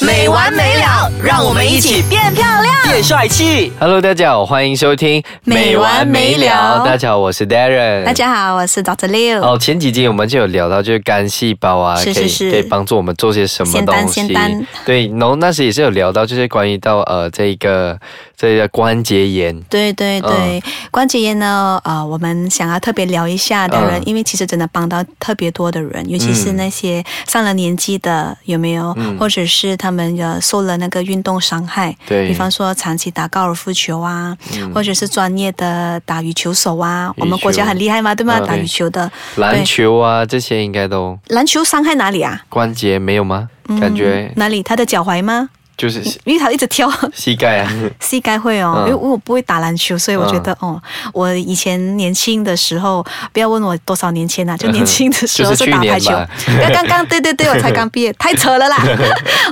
没完没了，让我们一起变漂亮。变帅气。Hello，大家好，欢迎收听没完没了大家好，我是 Darren。大家好，我是 Doctor Liu。哦，前几集我们就有聊到，就是干细胞啊，可以是是是可以帮助我们做些什么仙丹东西仙丹。对，然后那时也是有聊到，就是关于到呃这个这个关节炎。对对对，关节炎呢，呃，我们想要特别聊一下的人，嗯因为其实真的帮到特别多的人，尤其是那些上了年纪的，有没有？嗯或者是他们呃受了那个运动伤害，对比方说长期打高尔夫球啊，嗯或者是专业的打羽球手啊，我们国家很厉害嘛，对吗？嗯打羽球的，篮球啊，这些应该都篮球伤害哪里啊？关节没有吗？感觉哪里？他的脚踝吗？就是因为他一直跳。膝盖啊。膝盖会哦，嗯因为我不会打篮球，所以我觉得、哦，我以前年轻的时候，不要问我多少年前啊，就年轻的时候是打排球吧。刚刚刚对对对，我才刚毕业，太扯了啦！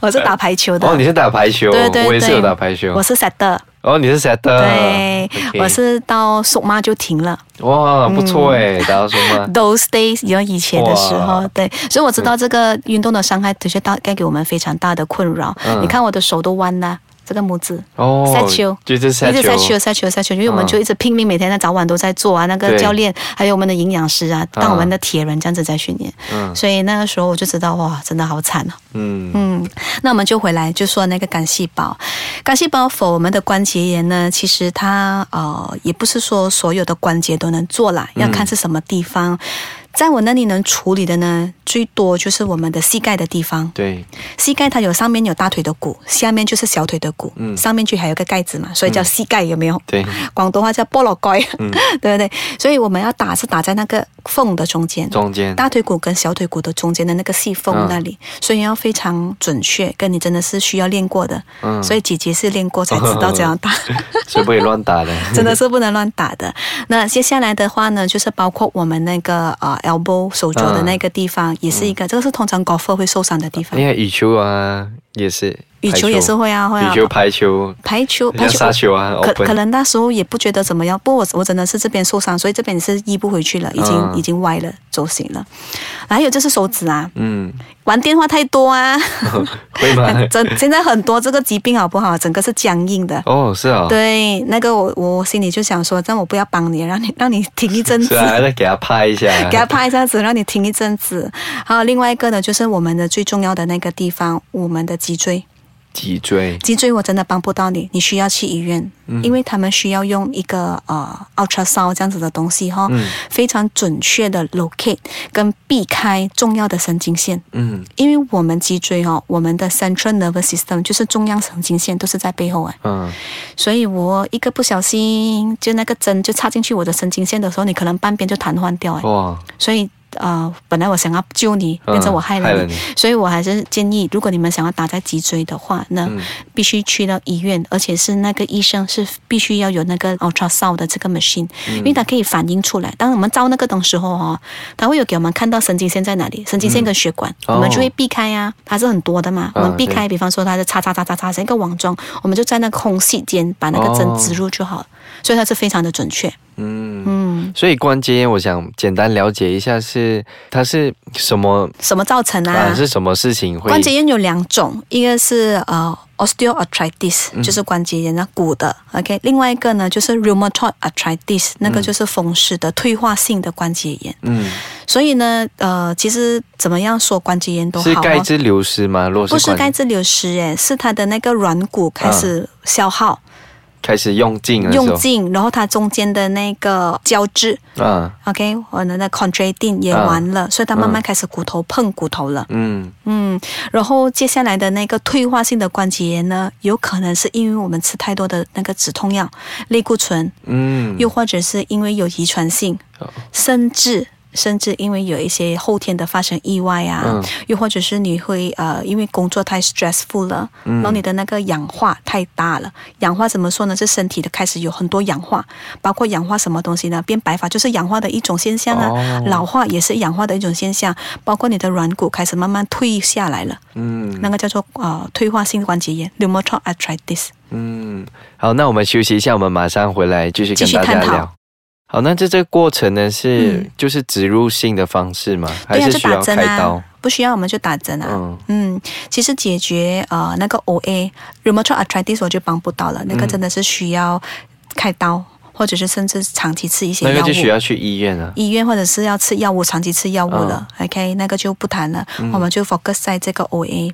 我是打排球的。哦，你是打排球，对对对，我也是有打排球我。是 setter，哦，你是 setter。对 OK 我是到速妈就停了。哇，不错哎，嗯到什么？Those days，有以前的时候哇，对，所以我知道这个运动的伤害的确大带给我们非常大的困扰。嗯你看我的手都弯了，这个拇指。哦，塞球就是一直塞球，塞球，塞球，因为我们嗯就一直拼命，每天在早晚都在做啊。那个教练还有我们的营养师啊，当我们的铁人这样子在训练，嗯所以那个时候我就知道哇，真的好惨哦。嗯嗯，那我们就回来就说那个干细胞，干细胞否我们的关节炎呢，其实它呃也不是说所有的关节都能做啦，要看是什么地方。在我那里能处理的呢，最多就是我们的膝盖的地方。对，膝盖它有上面有大腿的骨，下面就是小腿的骨，嗯上面去还有个盖子嘛，所以叫膝盖，有没有？对，广东话叫菠萝盖，嗯 对不对？所以我们要打是打在那个缝的中间，中间大腿骨跟小腿骨的中间的那个细缝那里，所以要非常准确，跟你真的是需要练过的。嗯所以姐姐是练过才知道怎样打。是不可以乱打的，真的是不能乱打的。那接下来的话呢，就是包括我们那个呃 elbow 手肘的那个地方，也是一个，这个是通常 golfer 会受伤的地方。你。看羽球啊，也是，羽球也是会啊，会啊羽。球、排球，排球，排球沙球啊可可能那时候也不觉得怎么样，不过我我真的是这边受伤，所以这边是医不回去了，已经、嗯已经歪了，走形了。还有就是手指啊，嗯，玩电话太多啊，会吗？真现在很多这个疾病好不好？整个是僵硬的。哦，是啊，对，那个我我心里就想说，这样我不要帮你，让你让你停一阵子 是。啊，再给他拍一下，给他拍一下子，让你停一阵子。还有另外一个呢，就是我们的最重要的那个地方，我们的脊椎。脊椎，脊椎我真的帮不到你，你需要去医院，嗯。因为他们需要用一个呃 ultrasound 这样子的东西哈、嗯。非常准确的 locate 跟避开重要的神经线。嗯。因为我们脊椎哈、我们的 central nervous system 就是中央神经线都是在背后哎，嗯，所以我一个不小心就那个针就插进去我的神经线的时候，你可能半边就瘫痪掉哎。哇，所以呃，本来我想要救你，嗯变成我害了你，害了你。所以我还是建议，如果你们想要打在脊椎的话，那嗯。必须去到医院，而且是那个医生是必须要有那个 ultrasound 的这个 machine，、因嗯为它可以反映出来。当我们照那个的时候哦，它会有给我们看到神经线在哪里，神经线跟血管，哦。我们就会避开啊，它是很多的嘛，我啊们避开，比方说它是叉叉叉叉叉成一个网状，我们就在那个空隙间把那个针哦。植入就好了，所以它是非常的准确。嗯。嗯，所以关节炎，我想简单了解一下是它是什么什么造成啊？啊？是什么事情会关节炎有两种，一个是呃 osteoarthritis，、就是关节炎啊骨的，OK，另外一个呢就是 rheumatoid arthritis，那个就是风湿的退化性的关节炎。嗯，所以呢，呃，其实怎么样说关节炎都好、是哦，钙质流失吗？不是钙质流失，哎，是它的那个软骨开始消耗、开始用尽了，用尽，然后它中间的那个胶质啊，，OK，我们的那 contracting 也完了，所以它慢慢开始骨头碰骨头了。嗯。嗯，然后接下来的那个退化性的关节炎呢，有可能是因为我们吃太多的那个止痛药、类固醇，嗯，又或者是因为有遗传性，哦。甚至。甚至因为有一些后天的发生意外啊，嗯又或者是你会呃，因为工作太 stressful 了，嗯然后你的那个氧化太大了。氧化怎么说呢？是身体的开始有很多氧化，包括氧化什么东西呢？变白发就是氧化的一种现象啊，哦老化也是氧化的一种现象，包括你的软骨开始慢慢退下来了。嗯那个叫做呃退化性关节炎 （rheumatoid arthritis）。嗯，好，那我们休息一下，我们马上回来继续跟继续探讨大家聊。好，那这这个过程呢是、嗯就是植入性的方式吗？还是需要就打针开刀啊？，不需要我们就打针啊。嗯嗯，其实解决呃那个 OA rheumatoid arthritis 我就帮不到了，那个真的是需要开刀，或者是甚至长期吃一些药物那个。就需要去医院了。医院或者是要吃药物，长期吃药物了、o k 那个就不谈了，我们就 focus 在这个 OA。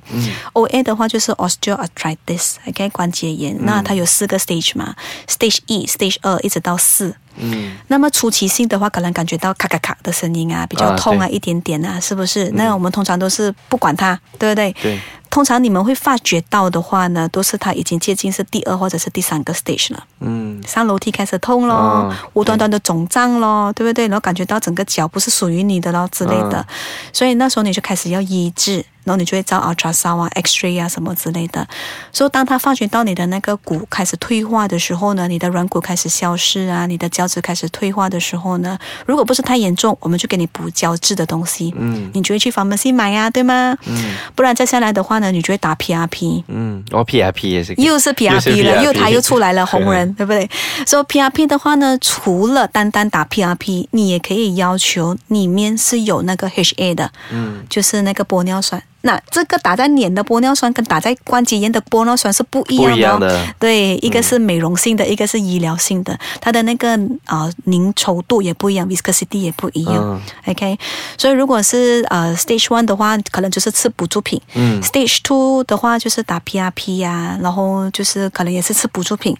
OA 的话就是 osteoarthritis，OK，、关节炎。那它有四个 stage 嘛，stage 一、stage 二一直到四。嗯，那么初期性的话，可能感觉到咔咔咔的声音啊，比较痛啊，啊一点点啊，是不是？那我们通常都是不管它，对不对？对，通常你们会发觉到的话呢，都是它已经接近是第二或者是第三个 stage 了。嗯，上楼梯开始痛咯，哦无端端的肿胀咯，对不对？然后感觉到整个脚不是属于你的咯之类的，嗯所以那时候你就开始要医治，然后你就会照 ultrasound 啊、X-ray 啊什么之类的。所以当他发觉到你的那个骨开始退化的时候呢，你的软骨开始消失啊，你的胶质开始退化的时候呢，如果不是太严重，我们就给你补胶质的东西，嗯你就会去 pharmacy 买呀、对吗？嗯不然再下来的话呢，你就会打 PRP。嗯，哦 PRP 也是又是 PRP 了，又他又出来了红人，对不对？所以 PRP 的话呢，除了单单打 PRP，你也可以要求里面是有那个 HA 的，嗯，就是那个玻尿酸。那这个打在脸的玻尿酸跟打在关节炎的玻尿酸是不一样的、哦，一样的对，一个是美容性的，一个是医疗性的，它的那个啊、呃凝稠度也不一样，viscosity 也不一样。嗯 OK，所以如果是呃 stage one 的话，可能就是吃补助品。嗯 Stage two 的话就是打 PRP 呀、然后就是可能也是吃补助品。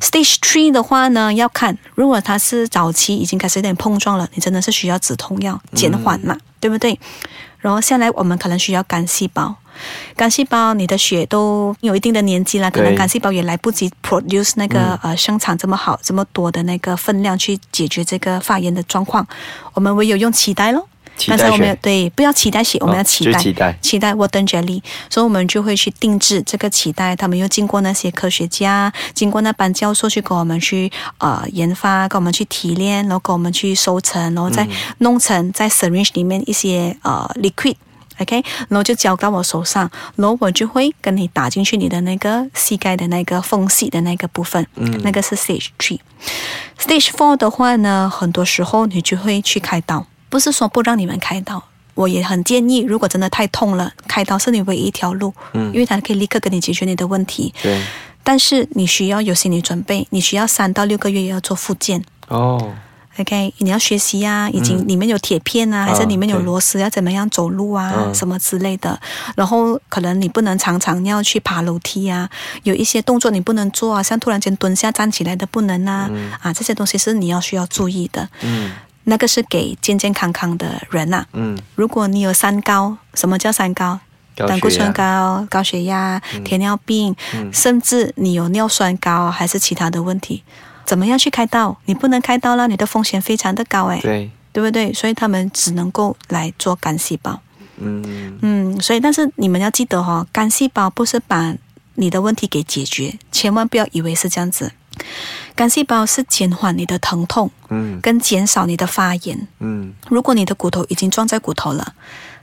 Stage three 的话呢，要看如果它是早期已经开始有点碰撞了，你真的是需要止痛药减缓嘛，对不对？然后下来我们可能需要干细胞。干细胞，你的血都有一定的年纪了，可能对干细胞也来不及 produce 那个、呃生产这么好、这么多的那个分量去解决这个发炎的状况，我们唯有用脐带咯。但是我们要对不要期待血，我们要脐带，就是脐带脐带 water jelly，所以我们就会去定制这个脐带，他们又经过那些科学家，经过那班教授去给我们去呃研发，给我们去提炼，然后给我们去收成，然后再弄成在 syringe 里面一些呃 liquid。OK，然后就交到我手上，然后我就会跟你打进去你的那个膝盖的那个缝隙的那个部分，嗯，那个是 stage three。Stage four 的话呢，很多时候你就会去开刀，不是说不让你们开刀，我也很建议，如果真的太痛了，开刀是你唯一一条路，嗯，因为它可以立刻给你解决你的问题。对，但是你需要有心理准备，你需要三到六个月也要做复健。哦，OK，你要学习啊，已经里面有铁片啊，还是里面有螺丝，要怎么样走路啊，嗯什么之类的。然后可能你不能常常要去爬楼梯啊，有一些动作你不能做啊，像突然间蹲下站起来的不能啊，啊，这些东西是你要需要注意的。嗯那个是给健健康康的人呐、嗯，如果你有三高，什么叫三高？胆固醇高、高血压、糖尿病，甚至你有尿酸高还是其他的问题，怎么样去开刀？你不能开刀了，你的风险非常的高诶，对，对不对？所以他们只能够来做干细胞。嗯嗯，所以但是你们要记得哦，干细胞不是把你的问题给解决，千万不要以为是这样子。干细胞是减缓你的疼痛，嗯。跟减少你的发炎。嗯。如果你的骨头已经撞在骨头了，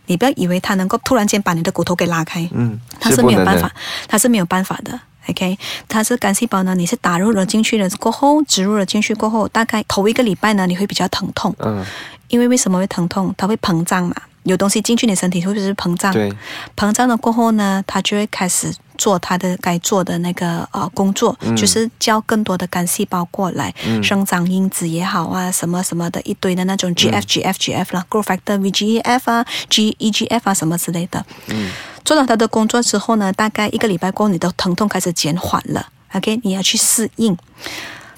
你不要以为它能够突然间把你的骨头给拉开，嗯，它是没有办法，它是没有办法的。OK，它是干细胞呢，你是打入了进去了过后，植入了进去过后，大概头一个礼拜呢，你会比较疼痛，嗯，因为为什么会疼痛？它会膨胀嘛，有东西进去你身体会不会是膨胀？对，膨胀了过后呢，它就会开始做它的该做的那个呃工作，就是叫更多的干细胞过来，生长因子也好啊，什么什么的一堆的那种 GF、GF、GF 啦，growth factor、VGF 啊、GEGF 啊什么之类的。嗯，做了它的工作之后呢，大概一个礼拜过后，你的疼痛开始减缓了。OK，你要去适应。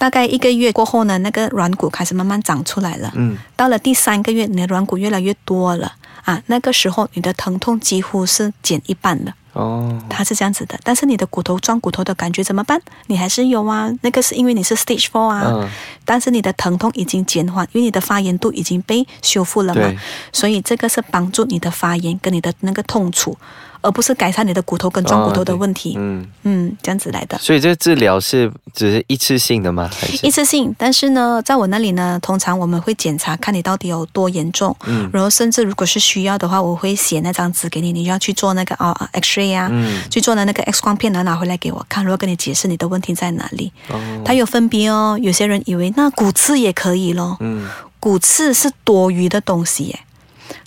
大概一个月过后呢，那个软骨开始慢慢长出来了。嗯，到了第三个月，你的软骨越来越多了啊，那个时候你的疼痛几乎是减一半了。哦，它是这样子的，但是你的骨头撞骨头的感觉怎么办？你还是有啊，那个是因为你是 stage four 啊，嗯但是你的疼痛已经减缓，因为你的发炎度已经被修复了嘛对，所以这个是帮助你的发炎跟你的那个痛楚，而不是改善你的骨头跟撞骨头的问题。嗯，嗯，这样子来的。所以这个治疗是只是一次性的吗？还是？一次性，但是呢，在我那里呢，通常我们会检查看你到底有多严重，嗯。然后甚至如果是需要的话，我会写那张纸给你，你就要去做那个啊 X ray 啊，嗯。去做的那个 X 光片，然后拿回来给我看，然后跟你解释你的问题在哪里。哦。它有分别哦，有些人以为那骨刺也可以咯，嗯。骨刺是多余的东西耶，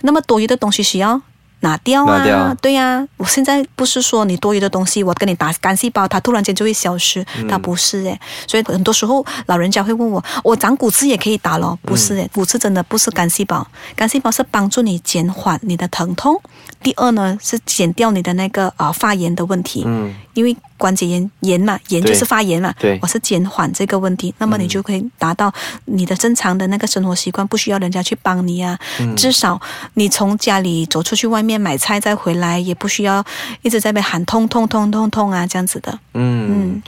那么多余的东西需要拿掉啊，掉对呀、我现在不是说你多余的东西，我跟你打干细胞，它突然间就会消失，嗯它不是诶。所以很多时候老人家会问我，我长骨刺也可以打咯？不是嗯诶，骨刺真的不是干细胞，干细胞是帮助你减缓你的疼痛，第二呢是减掉你的那个啊、呃发炎的问题，嗯。因为关节炎炎嘛，炎就是发炎嘛，对我是减缓这个问题，那么你就可以达到你的正常的那个生活习惯，不需要人家去帮你啊。嗯。至少你从家里走出去外面买菜再回来，也不需要一直在那边喊痛痛痛痛痛啊这样子的。嗯。嗯，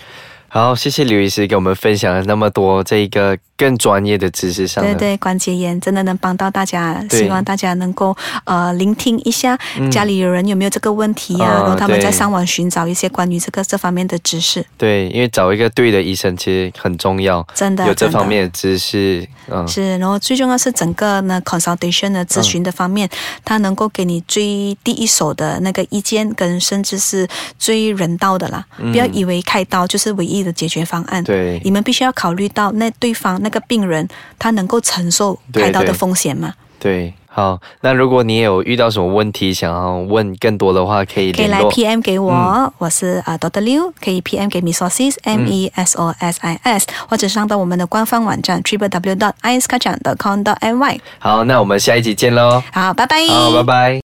好，谢谢刘医师给我们分享了那么多这一个更专业的知识上。对对，关节炎真的能帮到大家，希望大家能够呃聆听一下家里有人有没有这个问题啊，哦然后他们在上网寻找一些关于这个这方面的知识，对，因为找一个对的医生其实很重要，真的有这方面的知识，嗯，是，然后最重要是整个呢 consultation 的咨询的方面，他能够给你最第一手的那个意见，跟甚至是最人道的啦。不要以为开刀就是唯一的解决方案。对。你们必须要考虑到那对方那个病人他能够承受开刀的风险吗？对。好，那如果你有遇到什么问题想要问更多的话，可以可以来。PM 给我，嗯我是啊. Liu，可以 PM 给 Mesosis M E S O S I S，、或者上到我们的官方网站 triple w dot i s k a c h a n dot com dot my。好，那我们下一集见喽。好，拜拜。好，拜拜。